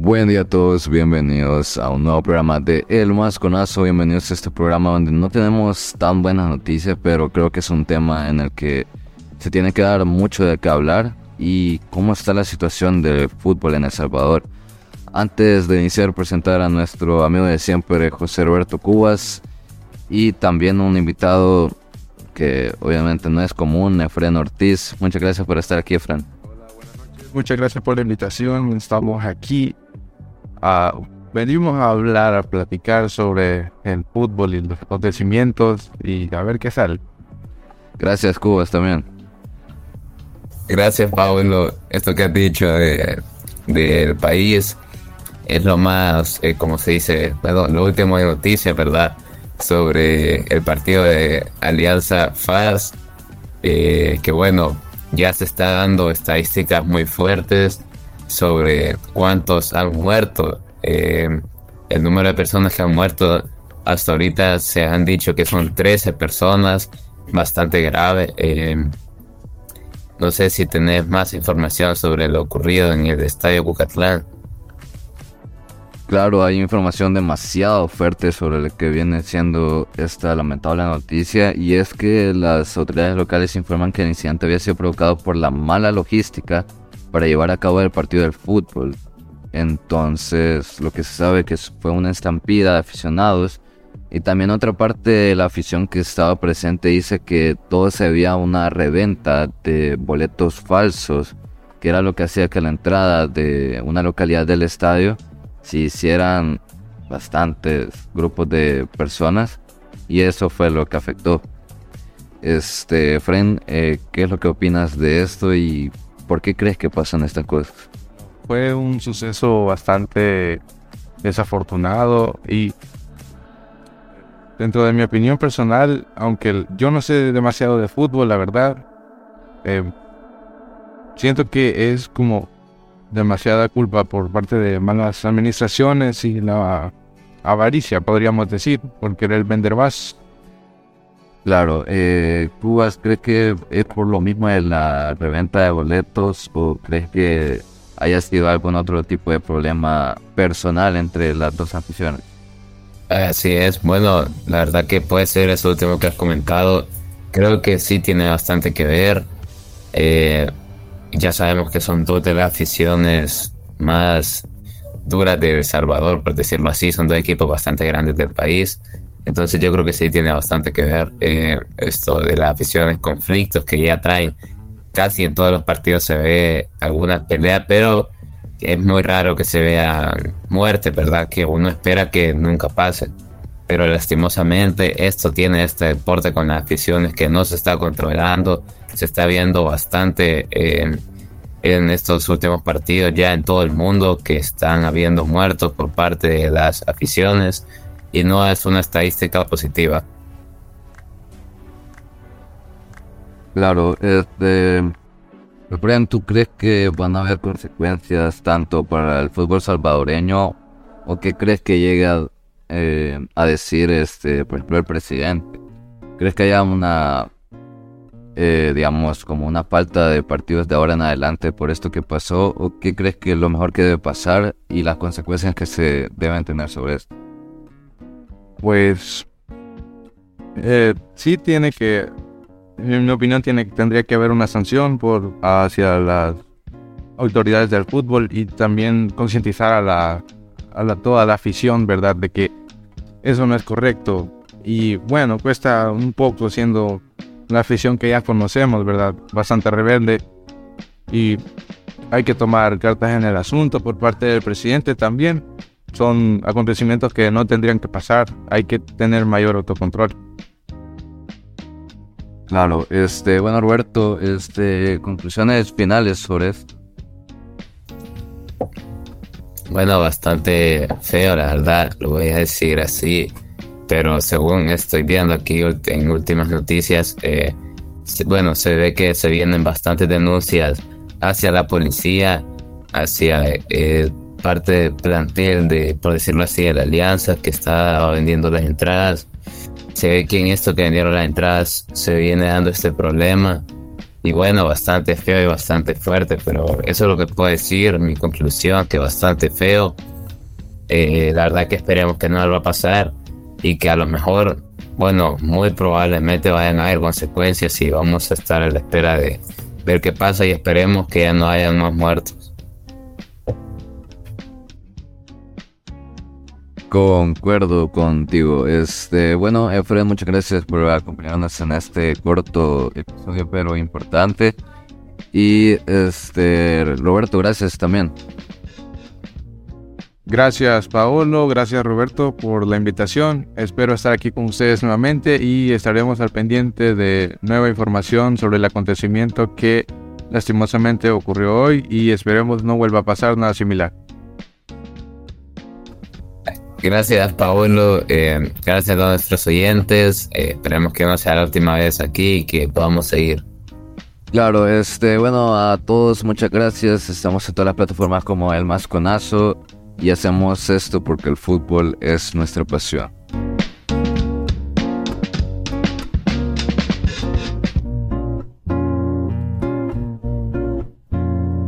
Buen día a todos, bienvenidos a un nuevo programa de El Masconazo. Bienvenidos a este programa donde no tenemos tan buenas noticias, pero creo que es un tema en el que se tiene que dar mucho de qué hablar y cómo está la situación del fútbol en El Salvador. Antes de iniciar, presentar a nuestro amigo de siempre, José Roberto Cubas, y también un invitado que obviamente no es común, Efren Ortiz. Muchas gracias por estar aquí, Efren. Hola, buenas noches. Muchas gracias por la invitación. Estamos aquí. Venimos a hablar, a platicar sobre el fútbol y los acontecimientos y a ver qué sale. Gracias, Cubas, también. Gracias, Pablo. Esto que has dicho del país es lo más, eh, como se dice, perdón, lo último de noticias, ¿verdad? sobre el partido de Alianza FAS, eh, que bueno, ya se está dando estadísticas muy fuertes sobre cuántos han muerto. Eh, el número de personas que han muerto hasta ahorita se han dicho que son 13 personas, bastante grave. Eh, no sé si tenés más información sobre lo ocurrido en el estadio Bucatlán. Claro, hay información demasiado fuerte sobre lo que viene siendo esta lamentable noticia y es que las autoridades locales informan que el incidente había sido provocado por la mala logística para llevar a cabo el partido del fútbol. Entonces, lo que se sabe que fue una estampida de aficionados y también otra parte de la afición que estaba presente dice que todo se veía una reventa de boletos falsos, que era lo que hacía que la entrada de una localidad del estadio si hicieran bastantes grupos de personas y eso fue lo que afectó. Este, Fren, eh, ¿qué es lo que opinas de esto y por qué crees que pasan estas cosas? Fue un suceso bastante desafortunado y dentro de mi opinión personal, aunque yo no sé demasiado de fútbol, la verdad, eh, siento que es como demasiada culpa por parte de malas administraciones y la avaricia, podríamos decir, por querer vender más. Claro, eh, ¿Cubas crees que es por lo mismo de la reventa de boletos o crees que haya sido algún otro tipo de problema personal entre las dos aficiones? Así es, bueno, la verdad que puede ser eso último que has comentado. Creo que sí tiene bastante que ver. Eh, ya sabemos que son dos de las aficiones más duras de El Salvador, por decirlo así. Son dos equipos bastante grandes del país. Entonces yo creo que sí tiene bastante que ver eh, esto de las aficiones, conflictos que ya traen. Casi en todos los partidos se ve alguna pelea, pero es muy raro que se vea muerte, ¿verdad? Que uno espera que nunca pase. Pero lastimosamente esto tiene este deporte con las aficiones que no se está controlando se está viendo bastante en, estos últimos partidos ya en todo el mundo que están habiendo muertos por parte de las aficiones y no es una estadística positiva. Claro, este, Brian, ¿tú crees que van a haber consecuencias tanto para el fútbol salvadoreño o qué crees que llega eh, a decir, este, por ejemplo, el presidente? ¿Crees que haya una eh, digamos, como una falta de partidos de ahora en adelante por esto que pasó? ¿O qué crees que es lo mejor que debe pasar y las consecuencias que se deben tener sobre esto? Pues eh, sí tiene que, en mi opinión, tiene, tendría que haber una sanción por hacia las autoridades del fútbol y también concientizar a la, a toda la afición, ¿verdad? De que eso no es correcto. Y bueno, cuesta un poco siendo la afición que ya conocemos, ¿verdad? Bastante rebelde. Y hay que tomar cartas en el asunto por parte del presidente también. Son acontecimientos que no tendrían que pasar. Hay que tener mayor autocontrol. Claro, este, bueno Roberto, este, conclusiones finales sobre esto. Bueno, bastante feo, la verdad, lo voy a decir así pero según estoy viendo aquí en últimas noticias, eh, bueno, se ve que se vienen bastantes denuncias hacia la policía, hacia eh, parte del plantel de, por decirlo así, de la alianza que está vendiendo las entradas. Se ve que en esto que vendieron las entradas se viene dando este problema y bueno, bastante feo y bastante fuerte, pero eso es lo que puedo decir, mi conclusión, que bastante feo. Eh, la verdad que esperemos que no va a pasar y que a lo mejor, bueno, muy probablemente vayan a haber consecuencias y vamos a estar a la espera de ver qué pasa y esperemos que ya no haya más muertos. Concuerdo contigo. Este, bueno, Efraín, muchas gracias por acompañarnos en este corto episodio, pero importante. Y este, Roberto, gracias también. Gracias Paolo, gracias Roberto por la invitación. Espero estar aquí con ustedes nuevamente y estaremos al pendiente de nueva información sobre el acontecimiento que lastimosamente ocurrió hoy y esperemos no vuelva a pasar nada similar. Gracias, Paolo. Eh, gracias a todos nuestros oyentes. Eh, esperemos que no sea la última vez aquí y que podamos seguir. Claro, este, bueno, a todos muchas gracias. Estamos en todas las plataformas como El Masconazo y hacemos esto porque el fútbol es nuestra pasión.